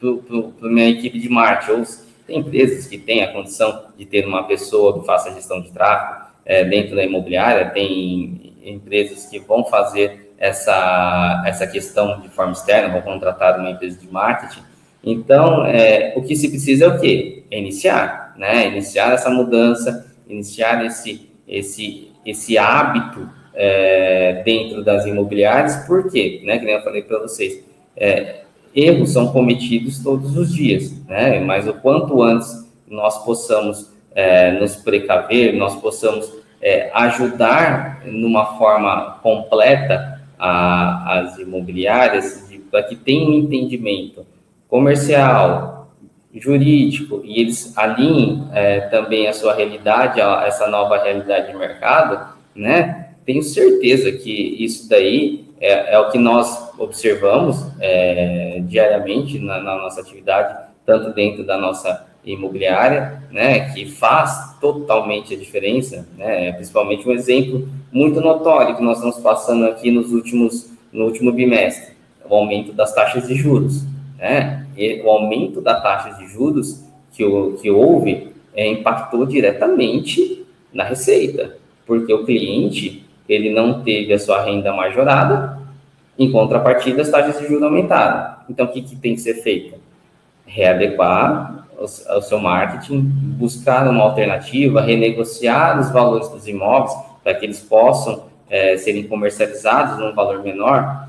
a minha equipe de marketing? Ou tem empresas que têm a condição de ter uma pessoa que faça gestão de tráfego é, dentro da imobiliária, tem empresas que vão fazer essa, essa questão de forma externa, vão contratar uma empresa de marketing. Então, é, o que se precisa é o quê? É iniciar, né? Iniciar essa mudança, iniciar esse, esse, esse hábito é, dentro das imobiliárias, por quê? Né? Que nem eu falei para vocês, é, erros são cometidos todos os dias, né? Mas o quanto antes nós possamos é, nos precaver, nós possamos é, ajudar numa forma completa a, as imobiliárias para que tenham um entendimento comercial, jurídico, e eles alinhem é, também a sua realidade, a essa nova realidade de mercado, né? Tenho certeza que isso daí é, é o que nós observamos é, diariamente na, na nossa atividade, tanto dentro da nossa imobiliária, né, que faz totalmente a diferença, né, principalmente um exemplo muito notório que nós estamos passando aqui nos últimos, no último bimestre, o aumento das taxas de juros, né, e o aumento da taxa de juros que, que houve é, impactou diretamente na receita, porque o cliente, ele não teve a sua renda majorada, em contrapartida, as taxas de juros aumentaram. Então, o que, que tem que ser feito? Readequar o, seu marketing, buscar uma alternativa, renegociar os valores dos imóveis para que eles possam é, serem comercializados num valor menor.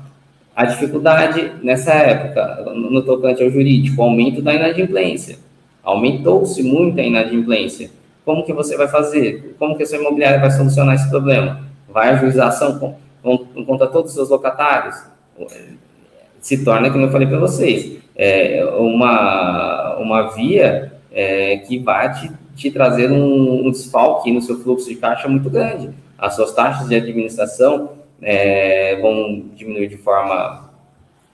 A dificuldade nessa época, no tocante ao jurídico, aumento da inadimplência. Aumentou-se muito a inadimplência. Como que você vai fazer? Como que a sua imobiliária vai solucionar esse problema? Vai ajuizar ação com, contra todos os seus locatários? Se torna, como eu falei para vocês, é, uma, uma via é, que vai te, te trazer um, um, desfalque no seu fluxo de caixa muito grande. As suas taxas de administração é, vão diminuir de forma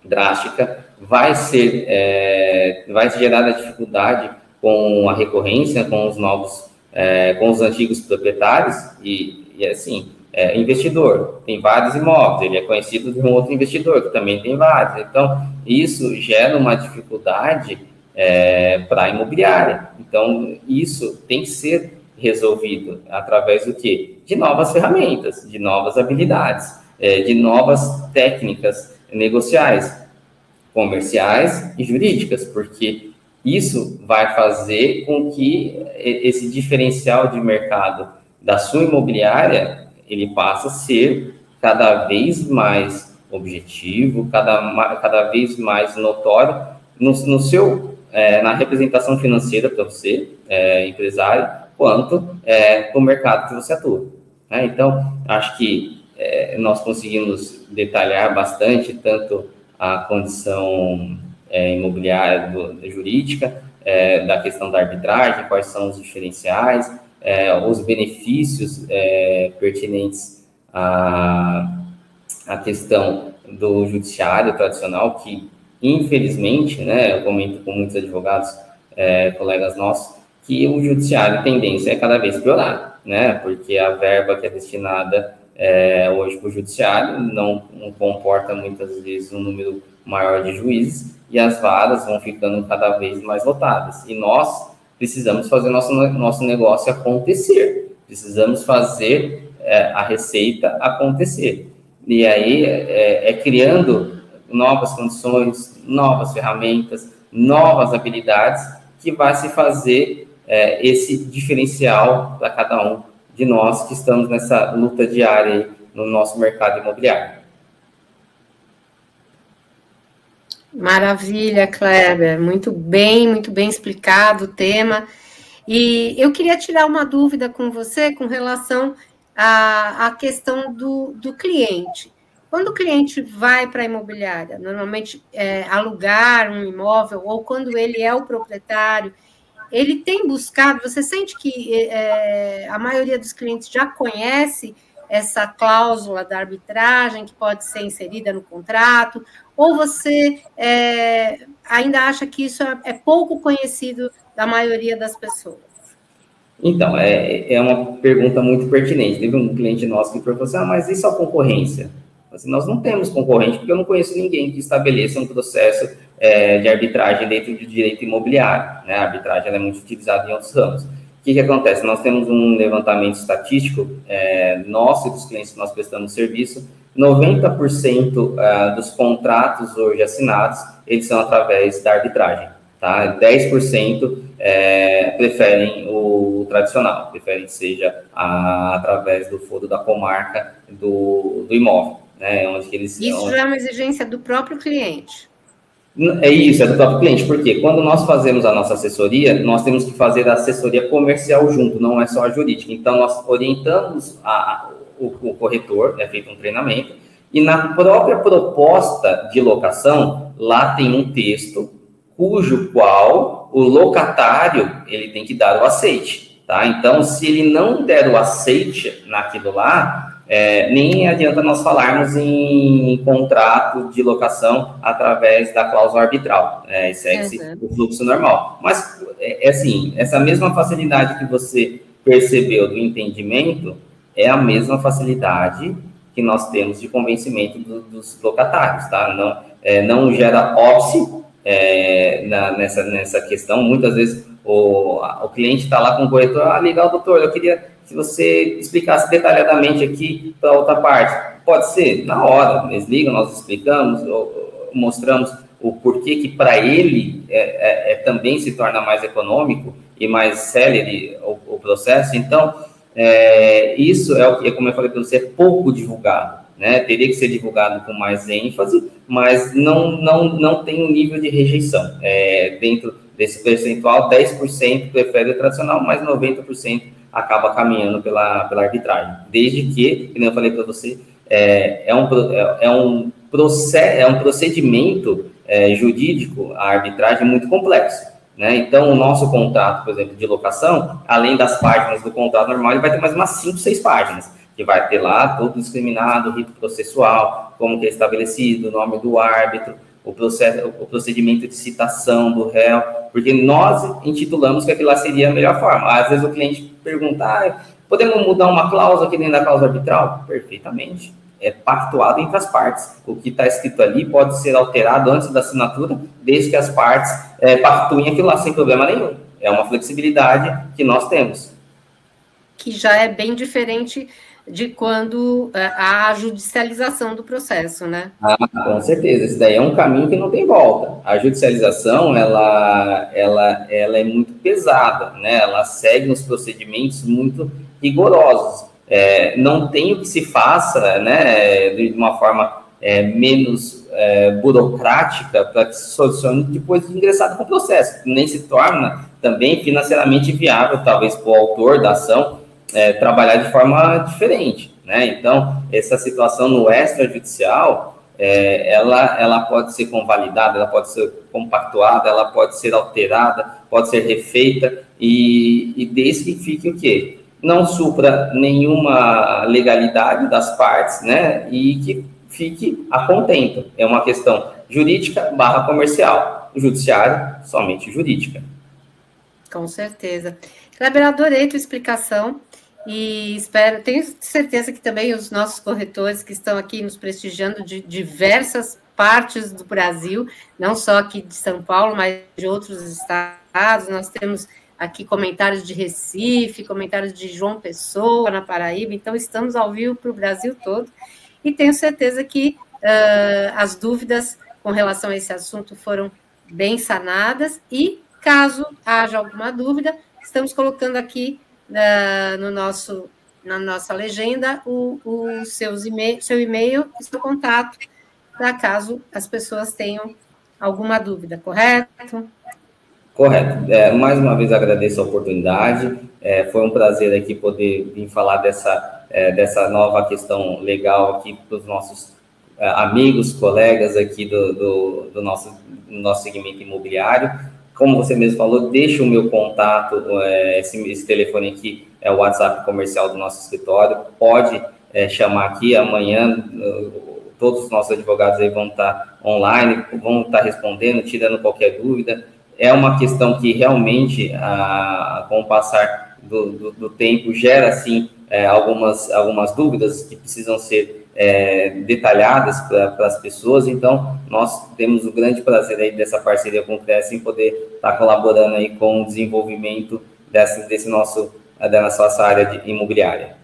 drástica, vai ser, é, vai gerar a dificuldade com a recorrência, com os novos, é, com os antigos proprietários e, e assim, é, investidor, tem vários imóveis, ele é conhecido de um outro investidor que também tem vários. Então, isso gera uma dificuldade é, para a imobiliária. Então, isso tem que ser resolvido através do quê? De novas ferramentas, de novas habilidades, é, de novas técnicas negociais, comerciais e jurídicas, porque isso vai fazer com que esse diferencial de mercado da sua imobiliária ele passa a ser cada vez mais objetivo, cada, cada vez mais notório no, no seu, é, na representação financeira para você, é, empresário, quanto é, no mercado que você atua. Né? Então, acho que é, nós conseguimos detalhar bastante tanto a condição é, imobiliária do, jurídica, é, da questão da arbitragem, quais são os diferenciais, é, os benefícios é, pertinentes à, à questão do judiciário tradicional, que infelizmente, né, eu comento com muitos advogados, é, colegas nossos, que o judiciário tendência é cada vez piorar, né, porque a verba que é destinada é, hoje para o judiciário não, não comporta muitas vezes um número maior de juízes e as varas vão ficando cada vez mais lotadas. E nós, precisamos fazer nosso, nosso negócio acontecer. precisamos fazer é, a receita acontecer. E aí é, é criando novas condições, novas ferramentas, novas habilidades que vai se fazer é, esse diferencial para cada um de nós que estamos nessa luta diária no nosso mercado imobiliário. Maravilha, Kleber. Muito bem, muito bem explicado o tema. E eu queria tirar uma dúvida com você com relação à, à questão do, do cliente. Quando o cliente vai para a imobiliária, normalmente é, alugar um imóvel, ou quando ele é o proprietário, ele tem buscado, você sente que é, a maioria dos clientes já conhece essa cláusula da arbitragem que pode ser inserida no contrato, ou você é, ainda acha que isso é, é pouco conhecido da maioria das pessoas? Então, é, é uma pergunta muito pertinente. Teve um cliente nosso que perguntou assim, ah, mas isso é concorrência? Assim, nós não temos concorrente, porque eu não conheço ninguém que estabeleça um processo é, de arbitragem dentro do direito imobiliário. Né? A arbitragem é muito utilizada em outros ramos. O que, que acontece? Nós temos um levantamento estatístico é, nosso e dos clientes que nós prestamos serviço, 90% é, dos contratos hoje assinados, eles são através da arbitragem. Tá? 10% é, preferem o tradicional, preferem que seja a, através do foro da comarca do, do imóvel. Né? Onde eles, Isso onde... já é uma exigência do próprio cliente. É isso, é do próprio cliente, porque quando nós fazemos a nossa assessoria, nós temos que fazer a assessoria comercial junto, não é só a jurídica. Então, nós orientamos a, o, o, corretor, é feito um treinamento, e na própria proposta de locação, lá tem um texto cujo qual o locatário ele tem que dar o aceite, tá? Então, se ele não der o aceite naquilo lá, é, nem adianta nós falarmos em contrato de locação através da cláusula arbitral, né? segue uhum. o fluxo normal. Mas, é, é, assim, essa mesma facilidade que você percebeu do entendimento é a mesma facilidade que nós temos de convencimento do, dos locatários, tá? Não, é, não gera óbice é, na, nessa, nessa questão. Muitas vezes o, o cliente está lá com o corretor, ah, legal, doutor, eu queria se você explicasse detalhadamente aqui para outra parte, pode ser na hora, eles ligam, nós explicamos, mostramos o porquê que para ele é, é, é, também se torna mais econômico e mais célere o, o processo. Então, é, isso é o que, como eu falei para você, é pouco divulgado. Né? Teria que ser divulgado com mais ênfase, mas não, não, não tem um nível de rejeição. É, dentro desse percentual, 10% prefere o tradicional, mas 90% acaba caminhando pela, pela arbitragem. Desde que, como eu falei para você, é, é, um, é, é, um é um procedimento é, jurídico, a arbitragem, muito complexo. Né? Então, o nosso contrato, por exemplo, de locação, além das páginas do contrato normal, ele vai ter mais umas 5, 6 páginas, que vai ter lá todo discriminado, rito processual, como que é estabelecido, o nome do árbitro, o, processo, o procedimento de citação do réu, porque nós intitulamos que aquilo lá seria a melhor forma. Às vezes o cliente pergunta, ah, podemos mudar uma cláusula aqui dentro da cláusula arbitral? Perfeitamente. É pactuado entre as partes. O que está escrito ali pode ser alterado antes da assinatura, desde que as partes é, pactuem aquilo lá sem problema nenhum. É uma flexibilidade que nós temos. Que já é bem diferente de quando é, há a judicialização do processo, né? Ah, com certeza. Esse daí é um caminho que não tem volta. A judicialização, ela, ela, ela é muito pesada, né? Ela segue uns procedimentos muito rigorosos. É, não tem o que se faça, né, de uma forma é, menos é, burocrática para que se solucione depois de ingressado com o processo. Nem se torna também financeiramente viável, talvez, para o autor da ação, é, trabalhar de forma diferente, né? Então, essa situação no extrajudicial, é, ela, ela pode ser convalidada, ela pode ser compactuada, ela pode ser alterada, pode ser refeita, e, e desde que fique o quê? Não supra nenhuma legalidade das partes, né? E que fique a contento. É uma questão jurídica barra comercial. O judiciário, somente jurídica. Com certeza. Kleber, adorei tua explicação. E espero, tenho certeza que também os nossos corretores que estão aqui nos prestigiando de diversas partes do Brasil, não só aqui de São Paulo, mas de outros estados. Nós temos aqui comentários de Recife, comentários de João Pessoa, na Paraíba, então estamos ao vivo para o Brasil todo, e tenho certeza que uh, as dúvidas com relação a esse assunto foram bem sanadas, e caso haja alguma dúvida, estamos colocando aqui no nosso, na nossa legenda o, o seus e seu e-mail e seu contato, para caso as pessoas tenham alguma dúvida, correto? Correto. É, mais uma vez agradeço a oportunidade. É, foi um prazer aqui poder vir falar dessa, é, dessa nova questão legal aqui para os nossos é, amigos, colegas aqui do, do, do, nosso, do nosso segmento imobiliário. Como você mesmo falou, deixa o meu contato, é, esse, esse telefone aqui é o WhatsApp comercial do nosso escritório. Pode é, chamar aqui amanhã. Todos os nossos advogados aí vão estar online, vão estar respondendo, tirando qualquer dúvida é uma questão que realmente, a, com o passar do, do, do tempo, gera, assim, é, algumas, algumas dúvidas que precisam ser é, detalhadas para as pessoas. Então, nós temos o grande prazer aí dessa parceria com o CRES em poder estar tá colaborando aí com o desenvolvimento desse, desse nosso, da nossa área imobiliária.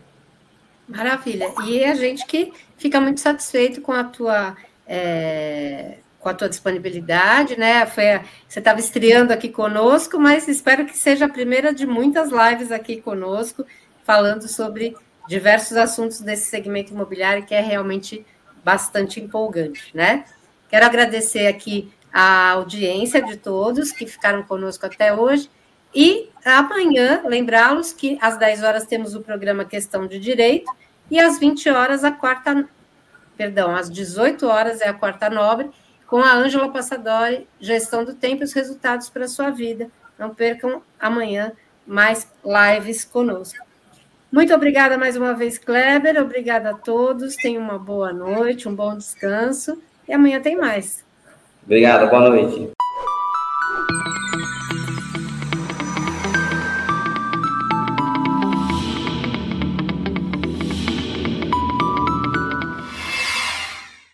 Maravilha. E a gente que fica muito satisfeito com a tua... É com a tua disponibilidade, né? Foi, você estava estreando aqui conosco, mas espero que seja a primeira de muitas lives aqui conosco, falando sobre diversos assuntos desse segmento imobiliário que é realmente bastante empolgante, né? Quero agradecer aqui a audiência de todos que ficaram conosco até hoje. E amanhã, lembrá-los que às 10 horas temos o programa Questão de Direito e às 20 horas a quarta, perdão, às 18 horas é a quarta nobre com a Ângela Passadori, Gestão do Tempo e os Resultados para a Sua Vida. Não percam amanhã mais lives conosco. Muito obrigada mais uma vez, Kleber. Obrigada a todos. Tenham uma boa noite, um bom descanso. E amanhã tem mais. Obrigado, boa noite.